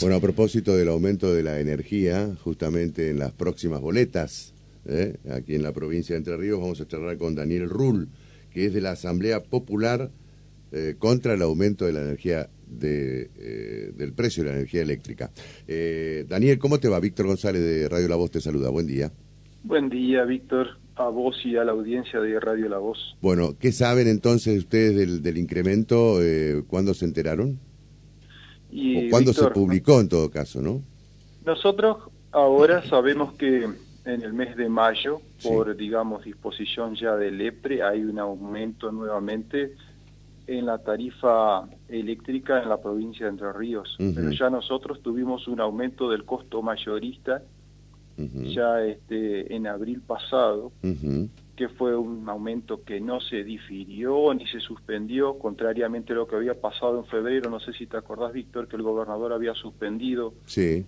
Bueno, a propósito del aumento de la energía, justamente en las próximas boletas, ¿eh? aquí en la provincia de Entre Ríos, vamos a charlar con Daniel Rull, que es de la Asamblea Popular eh, contra el aumento de la energía de, eh, del precio de la energía eléctrica. Daniel, ¿cómo te va? Víctor González de Radio La Voz te saluda. Buen día. Buen día, Víctor a vos y a la audiencia de Radio La Voz. Bueno, ¿qué saben entonces ustedes del, del incremento? Eh, ¿Cuándo se enteraron? Y, ¿O cuándo se publicó en todo caso, no? Nosotros ahora sabemos que en el mes de mayo, por, digamos, disposición ya del EPRE, hay un aumento nuevamente en la tarifa eléctrica en la provincia de Entre Ríos. Pero ya nosotros tuvimos un aumento del costo mayorista ya este, en abril pasado, que fue un aumento que no se difirió ni se suspendió, contrariamente a lo que había pasado en febrero, no sé si te acordás, Víctor, que el gobernador había suspendido sí.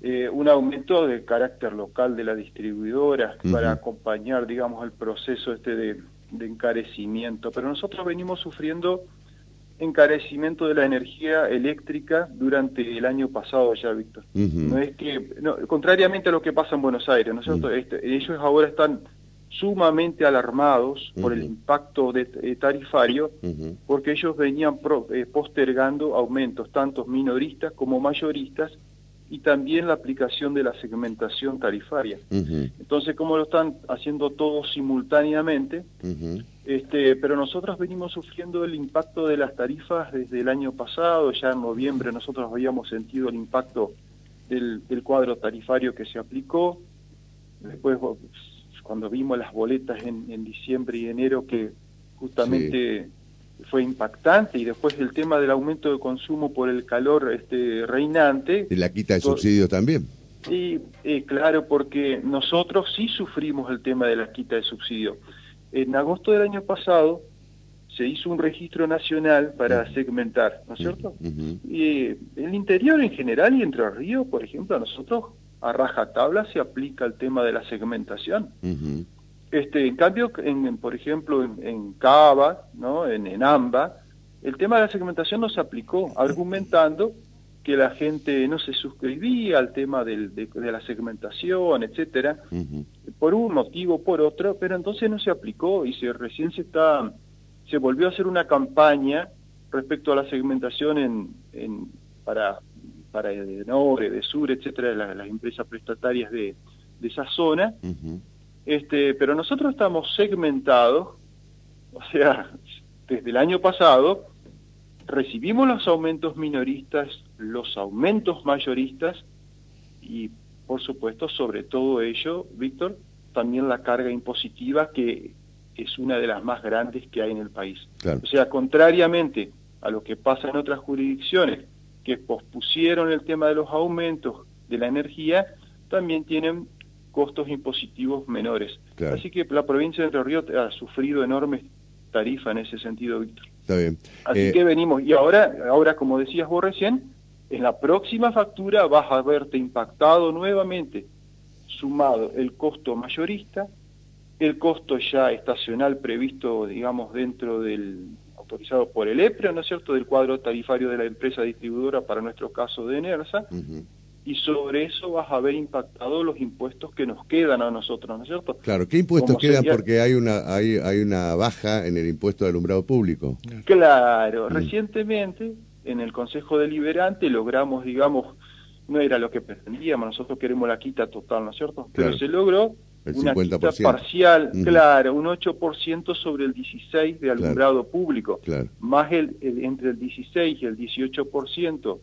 Eh, un aumento de carácter local de la distribuidora para acompañar, digamos, el proceso este de encarecimiento. Pero nosotros venimos sufriendo encarecimiento de la energía eléctrica durante el año pasado ya, Víctor. No es que, contrariamente a lo que pasa en Buenos Aires, ¿no es cierto? Este, ellos ahora están sumamente alarmados por el impacto de, eh, tarifario, porque ellos venían eh, postergando aumentos, tanto minoristas como mayoristas, y también la aplicación de la segmentación tarifaria. Entonces, como lo están haciendo todos simultáneamente, este, pero nosotros venimos sufriendo el impacto de las tarifas desde el año pasado, ya en noviembre nosotros habíamos sentido el impacto del, cuadro tarifario que se aplicó, después cuando vimos las boletas en, diciembre y enero que justamente fue impactante y después el tema del aumento de consumo por el calor este reinante. Y la quita de subsidios también. Sí, eh, claro, porque nosotros sí sufrimos el tema de la quita de subsidio. En agosto del año pasado se hizo un registro nacional para segmentar, ¿no es cierto? Y en el interior en general y Entre Ríos, por ejemplo, a nosotros a rajatabla se aplica el tema de la segmentación. Este, en cambio, en, por ejemplo, en, Cava, ¿no? en, en AMBA, el tema de la segmentación no se aplicó, argumentando que la gente no se suscribía al tema del, de, la segmentación, etcétera, por un motivo o por otro, pero entonces no se aplicó y se recién se está se volvió a hacer una campaña respecto a la segmentación en, en para para de norte, de sur, etcétera, las, las empresas prestatarias de, de esa zona. Este, pero nosotros estamos segmentados, o sea, desde el año pasado recibimos los aumentos minoristas, los aumentos mayoristas y, por supuesto, sobre todo ello, Víctor, también la carga impositiva que es una de las más grandes que hay en el país. O sea, contrariamente a lo que pasa en otras jurisdicciones que pospusieron el tema de los aumentos de la energía, también tienen costos impositivos menores. Así que la provincia de Entre Ríos ha sufrido enormes tarifas en ese sentido, Víctor. Está bien. Así eh, que venimos, y ahora, ahora como decías vos recién, en la próxima factura vas a verte impactado nuevamente, sumado el costo mayorista, el costo ya estacional previsto, digamos, dentro del autorizado por el EPRE, ¿no es cierto?, del cuadro tarifario de la empresa distribuidora para nuestro caso de ENERSA, y sobre eso vas a ver impactado los impuestos que nos quedan a nosotros, ¿no es cierto? Claro, ¿qué impuestos quedan? Porque hay una, hay, hay una baja en el impuesto de alumbrado público. Claro, mm. recientemente en el Consejo Deliberante logramos, digamos, no era lo que pretendíamos, nosotros queremos la quita total, ¿no es cierto? Pero se logró una quita parcial, claro, un 8% sobre el 16% de alumbrado público, más el, entre el 16 y el 18%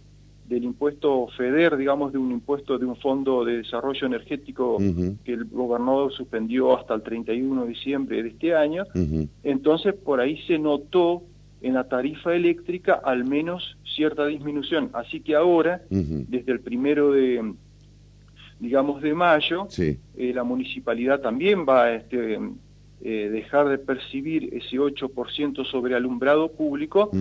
del impuesto FEDER, digamos, de un impuesto de un fondo de desarrollo energético que el gobernador suspendió hasta el 31 de diciembre de este año, entonces por ahí se notó en la tarifa eléctrica al menos cierta disminución. Así que ahora, desde el primero de, digamos, de mayo, eh, la municipalidad también va a este, eh, dejar de percibir ese 8% sobre alumbrado público,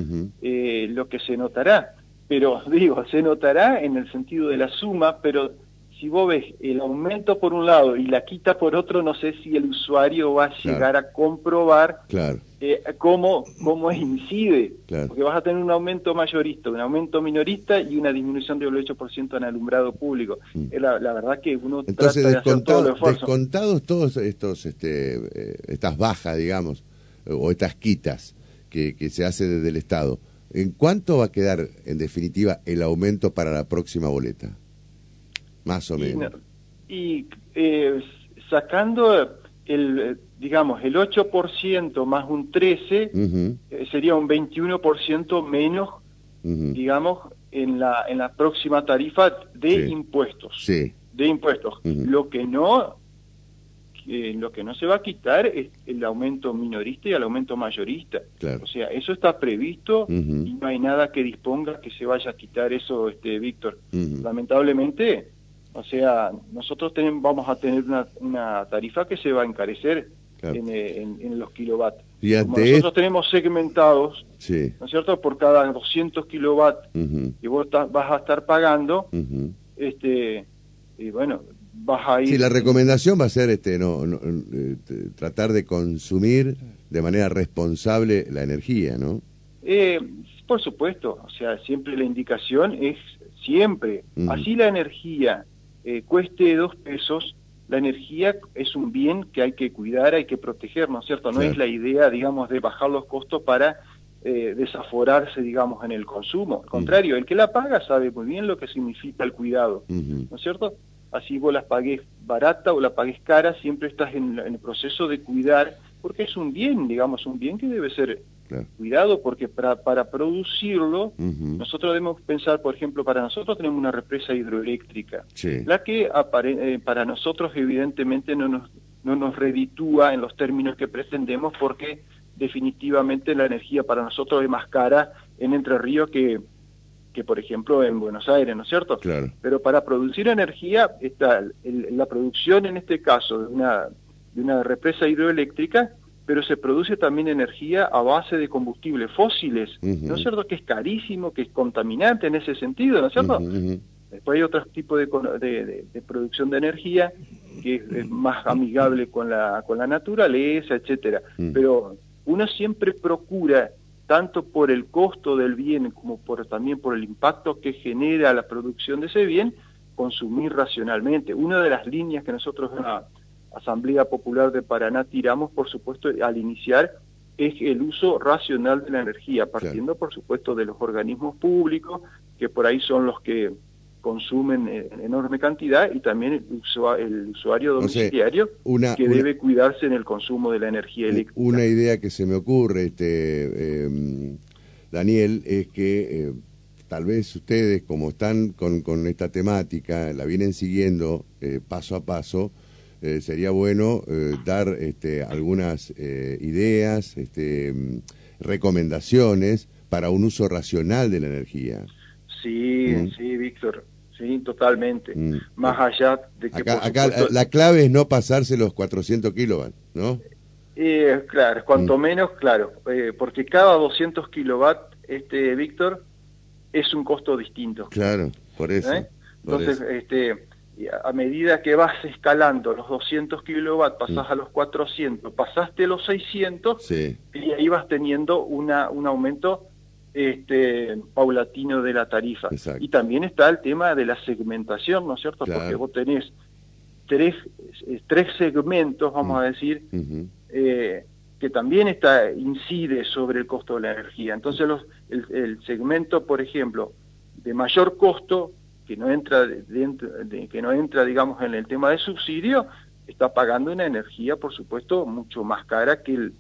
eh, lo que se notará. Pero digo, se notará en el sentido de la suma, pero si vos ves el aumento por un lado y la quita por otro, no sé si el usuario va a llegar a comprobar claro. eh, cómo, cómo incide. Porque vas a tener un aumento mayorista, un aumento minorista y una disminución del 8% en alumbrado público. Mm. la, verdad que uno Entonces, trata de hacer todo descontados todos estos, este, eh, estas bajas, digamos, o estas quitas que, que se hace desde el Estado, ¿en cuánto va a quedar, en definitiva, el aumento para la próxima boleta? Más o menos. Y, eh, sacando el, digamos, el 8% más un 13, eh, sería un 21% menos, digamos, en la, en la próxima tarifa de impuestos. Sí. De impuestos. Lo que no lo que no se va a quitar es el aumento minorista y el aumento mayorista. O sea, eso está previsto y no hay nada que disponga que se vaya a quitar eso, este Víctor. Lamentablemente, o sea, nosotros tenemos, vamos a tener una, tarifa que se va a encarecer en, los kilovatios. nosotros tenemos segmentados, ¿no es cierto? Por cada 200 kilovatios que vos vas a estar pagando, este, y bueno, vas a ir... Sí, la recomendación va a ser este, no, eh, tratar de consumir de manera responsable la energía, ¿no? Eh, por supuesto, o sea, siempre la indicación es siempre, así la energía eh, cueste dos pesos, la energía es un bien que hay que cuidar, hay que proteger, ¿no es cierto? No es la idea, digamos, de bajar los costos para eh, desaforarse, digamos, en el consumo. Al contrario, el que la paga sabe muy bien lo que significa el cuidado, ¿no es cierto? Así vos la pagues barata o la pagues cara, siempre estás en el proceso de cuidar, porque es un bien, digamos, un bien que debe ser Cuidado porque para, para producirlo, nosotros debemos pensar, por ejemplo, para nosotros tenemos una represa hidroeléctrica, la que eh, para nosotros evidentemente no nos, no nos reditúa en los términos que pretendemos porque definitivamente la energía para nosotros es más cara en Entre Ríos que, que por ejemplo en Buenos Aires, ¿no es cierto? Claro. Pero para producir energía, está la producción en este caso de una, de una represa hidroeléctrica pero se produce también energía a base de combustibles fósiles, ¿no es cierto? Que es carísimo, que es contaminante en ese sentido, ¿no es cierto? Después hay otros tipos de, de, producción de energía que es, más amigable con la, con la naturaleza, etcétera. Pero uno siempre procura, tanto por el costo del bien como por, también por el impacto que genera la producción de ese bien, consumir racionalmente. Una de las líneas que nosotros... Asamblea Popular de Paraná tiramos, por supuesto, al iniciar, es el uso racional de la energía, partiendo, por supuesto, de los organismos públicos, que por ahí son los que consumen en enorme cantidad, y también el, usuario domiciliario, que debe cuidarse en el consumo de la energía eléctrica. Una idea que se me ocurre, este em, Daniel, es que... Eh, tal vez ustedes, como están con, con, esta temática, la vienen siguiendo eh, paso a paso, eh, sería bueno eh, dar este, algunas eh, ideas, este, mm, recomendaciones para un uso racional de la energía. Sí, mm. sí, Víctor. Sí, totalmente. Mm. Más allá de que... Acá, la clave es no pasarse los 400 kilovatios, ¿no? claro, cuanto menos, claro, porque cada 200 kilowatts, este, Víctor, es un costo distinto. Claro, por eso. Entonces, este a medida que vas escalando los 200 kilowatts, pasás mm. a los 400, pasaste los 600 y ahí vas teniendo una, un aumento este, paulatino de la tarifa. Y también está el tema de la segmentación, ¿no es cierto? Porque vos tenés tres, eh, tres segmentos, vamos mm. a decir, eh, que también está, incide sobre el costo de la energía. Entonces los, el segmento, por ejemplo, de mayor costo que no entra dentro de, que no entra digamos en el tema de subsidio está pagando una energía por supuesto mucho más cara que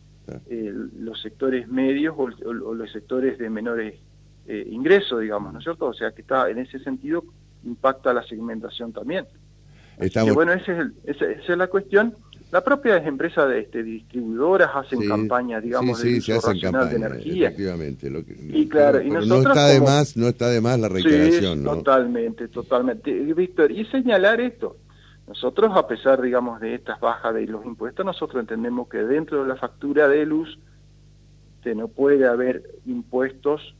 los sectores medios o, los sectores de menores eh, ingresos digamos no es cierto o sea que está en ese sentido impacta la segmentación también. Bueno ese es esa, es la cuestión la propia empresa de este, distribuidoras hacen campañas, digamos, de uso racional de energía. Efectivamente. y claro, y nosotros no está de más, no está de más la reiteración, sí, Totalmente, totalmente. Víctor, y señalar esto. Nosotros, a pesar, digamos, de estas bajas de los impuestos, nosotros entendemos que dentro de la factura de luz este, no puede haber impuestos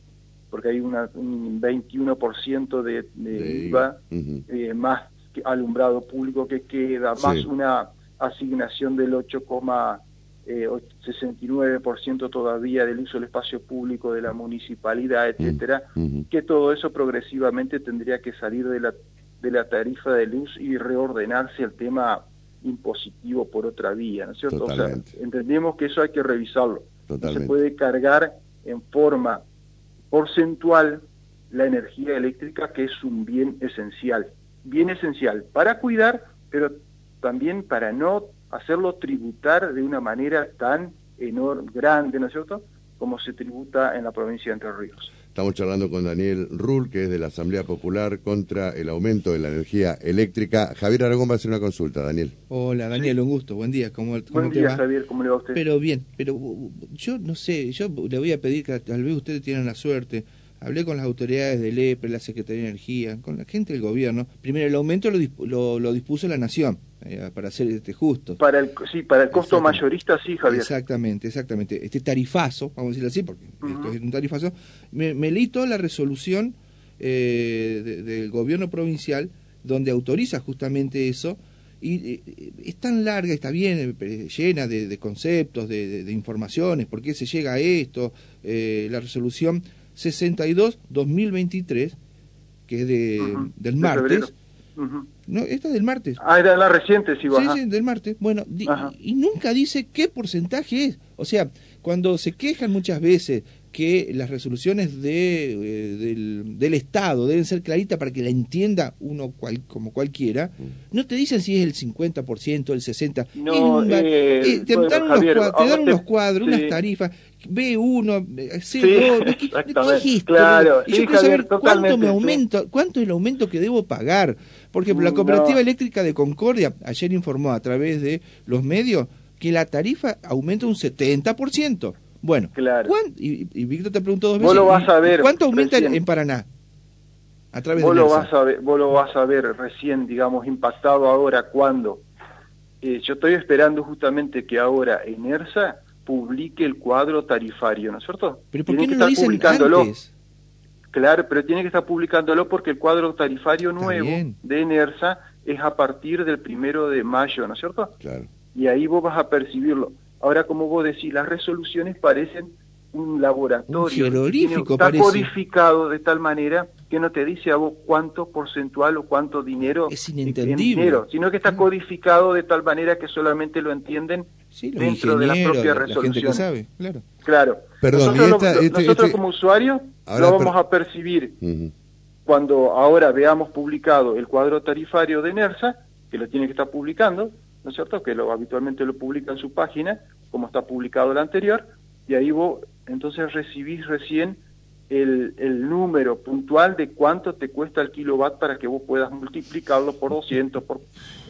porque hay una, un 21% de, de, IVA, eh, más alumbrado público que queda, más una asignación del 8,69% todavía del uso del espacio público de la municipalidad, etcétera, que todo eso progresivamente tendría que salir de la, de la tarifa de luz y reordenarse el tema impositivo por otra vía, ¿no es cierto? O sea, entendemos que eso hay que revisarlo. se puede cargar en forma porcentual la energía eléctrica, que es un bien esencial. Bien esencial para cuidar, pero también para no hacerlo tributar de una manera tan enorme, grande, ¿no es cierto?, como se tributa en la provincia de Entre Ríos. Estamos charlando con Daniel Rull, que es de la Asamblea Popular contra el aumento de la energía eléctrica. Javier Aragón va a hacer una consulta, Daniel. Hola, Daniel, un gusto, buen día. ¿Cómo, buen día, Javier, ¿cómo le va a usted? Pero bien, pero yo no sé, yo le voy a pedir que tal vez ustedes tienen la suerte hablé con las autoridades del EPRE, la Secretaría de Energía, con la gente del gobierno. Primero, el aumento lo, lo, dispuso la Nación, eh, para ser este, justo. Para el, sí, para el costo mayorista, sí, Javier. Exactamente, exactamente. Este tarifazo, vamos a decirlo así, porque esto es un tarifazo. Me, me leí toda la resolución eh, del gobierno provincial donde autoriza justamente eso. Y eh, es tan larga, está bien, llena de, conceptos, de, informaciones, por qué se llega a esto, la resolución 62-2023, que es de, del martes. No, esta es del martes. Ah, era la reciente, sí, Sí, sí, del martes. Bueno, y nunca dice qué porcentaje es. O sea, cuando se quejan muchas veces que las resoluciones de, eh, del, del, Estado deben ser claritas para que la entienda uno cual, como cualquiera, no te dicen si es el 50%, el 60%. No, eh, eh, te, dan unos, te, dan unos cuadros, unas tarifas, B1, C2, sí, ¿qué, Claro, y yo quiero saber cuánto me aumento, cuánto es el aumento que debo pagar. Porque la Cooperativa Eléctrica de Concordia ayer informó a través de los medios que la tarifa aumenta un 70%. Bueno, claro. Y, Víctor te preguntó dos veces, lo vas a ver ¿cuánto aumenta en Paraná? A través vos, lo vas a ver, vos lo vas a ver recién, digamos, impactado ahora cuando. Eh, yo estoy esperando justamente que ahora ENERSA publique el cuadro tarifario, ¿no es cierto? Pero ¿por qué no lo dicen antes? Claro, pero tiene que estar publicándolo porque el cuadro tarifario nuevo de ENERSA es a partir del primero de mayo, ¿no es cierto? Claro. Y ahí vos vas a percibirlo. Ahora, como vos decís, las resoluciones parecen un laboratorio. está codificado de tal manera que no te dice a vos cuánto porcentual o cuánto dinero es inentendible sino que está codificado de tal manera que solamente lo entienden dentro de la propia resolución. sabe, claro. Claro. Perdón, nosotros, este- como usuarios lo vamos a percibir cuando ahora veamos publicado el cuadro tarifario de NERSA, que lo tiene que estar publicando, ¿no es cierto? Que lo habitualmente lo publica en su página, como está publicado el anterior, y ahí vos entonces recibís recién el, el, número puntual de cuánto te cuesta el kilowatt para que vos puedas multiplicarlo por 200, por,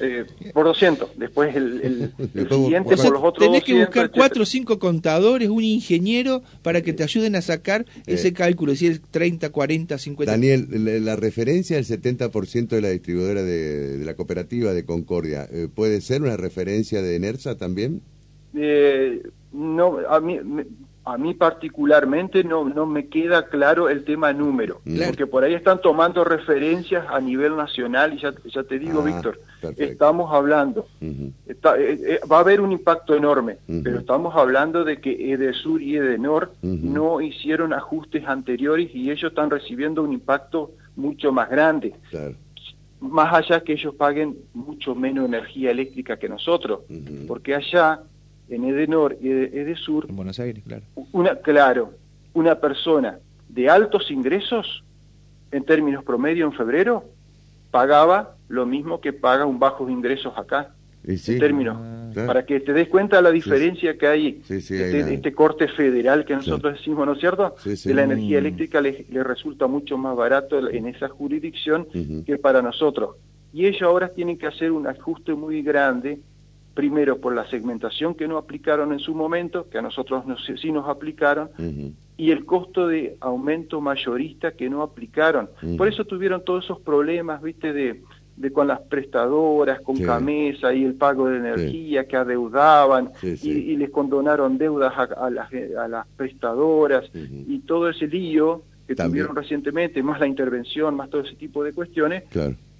eh, por 200. Después el, el, siguiente por los otros Tenés que buscar cuatro o cinco contadores, un ingeniero para que te ayuden a sacar ese cálculo, si es 30, 40, 50. Daniel, la, referencia del 70% de la distribuidora de, de, la cooperativa de Concordia, eh, ¿puede ser una referencia de ENERSA también? Eh, no, a mí, a mí particularmente no, no me queda claro el tema número, porque por ahí están tomando referencias a nivel nacional y ya, ya te digo, ah, Víctor, estamos hablando, eh, eh, va a haber un impacto enorme, pero estamos hablando de que Edesur y Edenor no hicieron ajustes anteriores y ellos están recibiendo un impacto mucho más grande. Más allá que ellos paguen mucho menos energía eléctrica que nosotros, porque allá en Edenor y Edesur. En Buenos Aires, claro. Una, claro, una persona de altos ingresos, en términos promedio en febrero, pagaba lo mismo que paga un bajos ingresos acá. En términos, ah. para que te des cuenta de la diferencia que hay, este, este, corte federal que nosotros decimos, ¿no es cierto? De la energía eléctrica le, resulta mucho más barato en esa jurisdicción que para nosotros. Y ellos ahora tienen que hacer un ajuste muy grande primero por la segmentación que no aplicaron en su momento, que a nosotros no, sí nos aplicaron, y el costo de aumento mayorista que no aplicaron. Por eso tuvieron todos esos problemas, viste, de, de con las prestadoras, con Camesa y el pago de energía que adeudaban y, les condonaron deudas a, las, a las, prestadoras y todo ese lío que tuvieron recientemente, más la intervención, más todo ese tipo de cuestiones,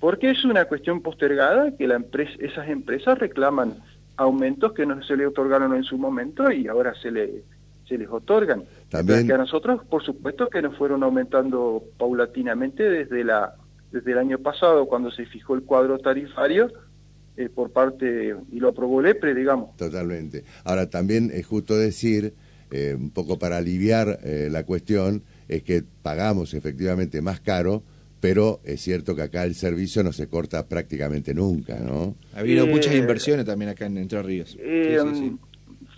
porque es una cuestión postergada que la empresa, esas empresas reclaman aumentos que no se le otorgaron en su momento y ahora se le se les otorgan. También... Que a nosotros, por supuesto, que nos fueron aumentando paulatinamente desde la desde el año pasado, cuando se fijó el cuadro tarifario, eh, por parte, y lo aprobó el EPRE, digamos. Totalmente. Ahora, también es justo decir, eh, un poco para aliviar eh, la cuestión, es que pagamos efectivamente más caro, pero es cierto que acá el servicio no se corta prácticamente nunca, ¿no? Ha habido muchas inversiones también acá en Entre Ríos. sí, sí,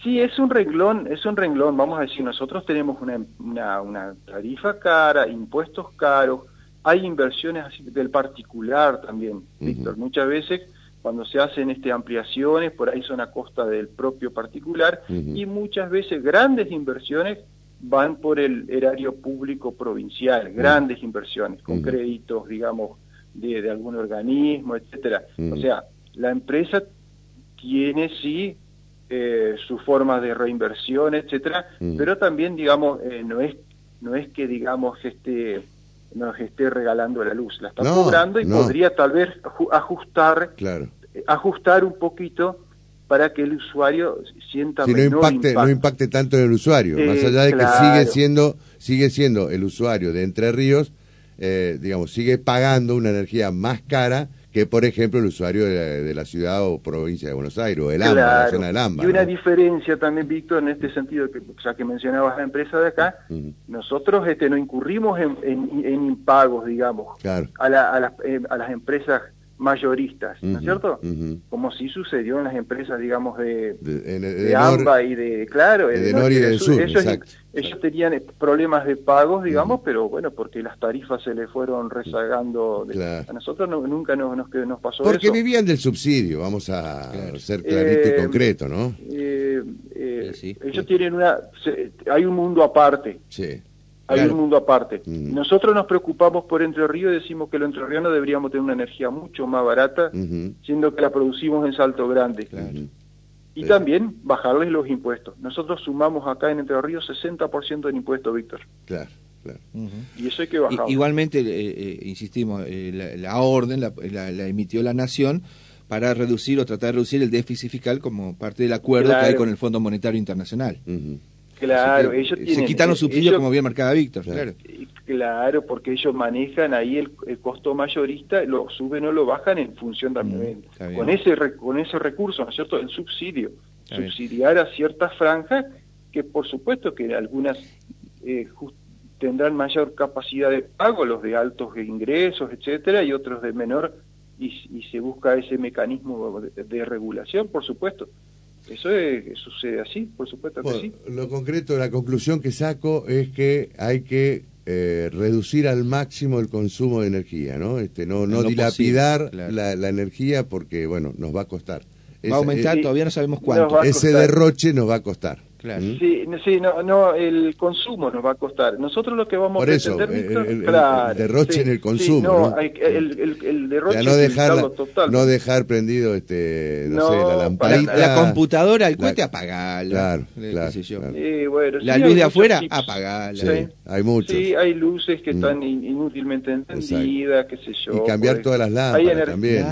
sí. es un renglón, es un renglón, vamos a decir, nosotros tenemos una, una, una tarifa cara, impuestos caros, hay inversiones del particular también, Víctor. Muchas veces cuando se hacen este, ampliaciones, por ahí son a costa del propio particular, y muchas veces grandes inversiones van por el erario público provincial, grandes inversiones, con créditos, digamos, de, de, algún organismo, etcétera. O sea, la empresa tiene sí eh, su forma de reinversión, etcétera, pero también, digamos, eh, no es no es que digamos este nos esté regalando la luz, la está cobrando y podría tal vez ajustar, claro. ajustar un poquito para que el usuario sienta si no impacte, no impacte tanto en el usuario, más allá de que sigue siendo, sigue siendo el usuario de Entre Ríos, eh, digamos, sigue pagando una energía más cara que, por ejemplo, el usuario de la, ciudad o provincia de Buenos Aires, o el AMBA, la zona del AMBA. Y una diferencia también, Víctor, en este sentido, que ya que mencionabas la empresa de acá, nosotros este, no incurrimos en, en, impagos, digamos, a, la, a, las, eh, a las empresas mayoristas, ¿no es cierto? Como sí sucedió en las empresas, digamos, de, de, AMBA y de, claro, de, Nor y del Sur, ellos, ellos tenían problemas de pagos, digamos, pero bueno, porque las tarifas se le fueron rezagando. A nosotros nunca nos, nos, nos, pasó porque vivían del subsidio, vamos a ser clarito y eh, concreto, ¿no? Eh, eh, ellos tienen una... hay un mundo aparte. Sí hay un mundo aparte. Mm. Nosotros nos preocupamos por Entre Ríos y decimos que los entrerrianos deberíamos tener una energía mucho más barata, siendo que la producimos en Salto Grande. Y también bajarles los impuestos. Nosotros sumamos acá en Entre Ríos 60% del impuesto, Víctor. Claro. Claro. Y eso hay que bajar. Igualmente, eh, eh, insistimos, eh, la, orden la, la, emitió la Nación para reducir o tratar de reducir el déficit fiscal como parte del acuerdo que hay con el Fondo Monetario Internacional. Claro, ellos tienen, Se quitan los subsidios como bien marcaba Víctor, claro. Claro, porque ellos manejan ahí el, costo mayorista, lo suben o lo bajan en función también. Mm, con ese con ese recurso, ¿no es cierto? El subsidio. subsidiar a ciertas franjas que por supuesto que algunas eh, tendrán mayor capacidad de pago, los de altos ingresos, etcétera, y otros de menor, y, se busca ese mecanismo de regulación, por supuesto. Eso sucede así, por supuesto que sí. Lo concreto, la conclusión que saco es que hay que eh, reducir al máximo el consumo de energía, ¿no? Este, no, no dilapidar la, la, energía porque, bueno, nos va a costar. Va a aumentar, todavía no sabemos cuánto. Ese derroche nos va a costar. Sí, sí no, no, el consumo nos va a costar. Nosotros lo que vamos a pretender, el, derroche en el consumo. no, El, el, derroche no dejar, total. No dejar prendido, este, no, sé, la lamparita. La, computadora, el cohete, apagala. Claro, claro, bueno, la luz de afuera, apagala. hay muchos. Sí, hay luces que mm. están inútilmente encendidas, qué sé yo. Y cambiar todas las lámparas también.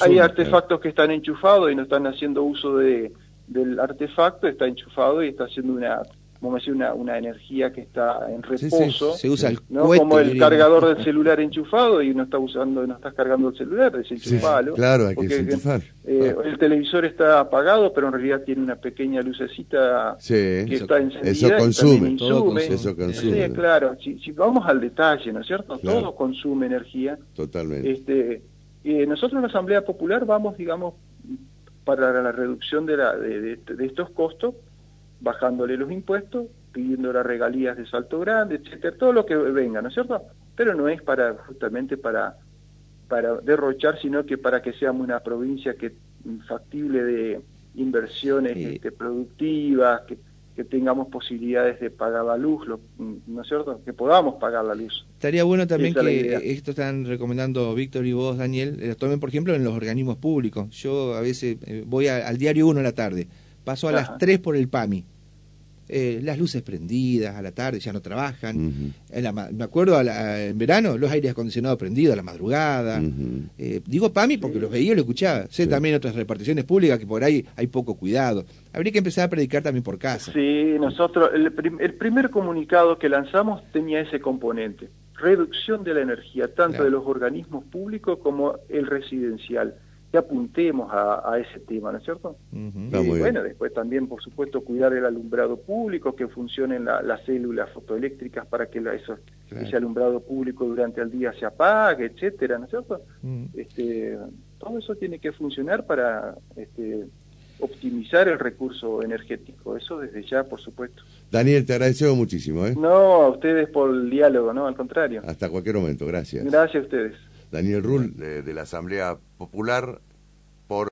hay artefactos que están enchufados y no están haciendo uso de del artefacto está enchufado y está haciendo una como decir, una, una energía que está en reposo. Se usa el ¿no? Como el cargador del celular enchufado y no está usando, no estás cargando el celular, desenchufalo. claro, hay que desenchufar. Eh, el televisor está apagado, pero en realidad tiene una pequeña lucecita que está encendida. Eso consume, Eso consume. Sí, claro. Si, si, vamos al detalle, ¿no es cierto? Todo consume energía. Totalmente. Este, eh, nosotros en la Asamblea Popular vamos, digamos, para la reducción de, la, de, estos costos, bajándole los impuestos, pidiendo las regalías de Salto Grande, etcétera, todo lo que venga, ¿no es cierto? Pero no es para justamente para para derrochar, sino que para que seamos una provincia que factible de inversiones este, productivas, que, que tengamos posibilidades de pagar la luz, ¿no es cierto? Que podamos pagar la luz. Estaría bueno también que esto están recomendando Víctor y vos, Daniel, lo tomen, por ejemplo, en los organismos públicos. Yo a veces eh, voy al diario 1 de la tarde, paso a las 3 por el PAMI. eh, las luces prendidas a la tarde, ya no trabajan. en la, me acuerdo en verano, los aires acondicionados prendidos a la madrugada. Eh, digo PAMI porque los veía y lo escuchaba. Sé también otras reparticiones públicas que por ahí hay poco cuidado. Habría que empezar a predicar también por casa. Sí, nosotros, el, el primer comunicado que lanzamos tenía ese componente. Reducción de la energía, tanto de los organismos públicos como el residencial que apuntemos a, ese tema, ¿no es cierto? Y bueno, después también, por supuesto, cuidar el alumbrado público, que funcionen las células fotoeléctricas para que ese alumbrado público durante el día se apague, etcétera, ¿no es cierto? este, todo eso tiene que funcionar para este, optimizar el recurso energético, eso desde ya, por supuesto. Daniel, te agradecemos muchísimo. ¿eh? No, a ustedes por el diálogo, no, al contrario. Hasta cualquier momento, gracias. Gracias a ustedes. Daniel Rull, de, la Asamblea Popular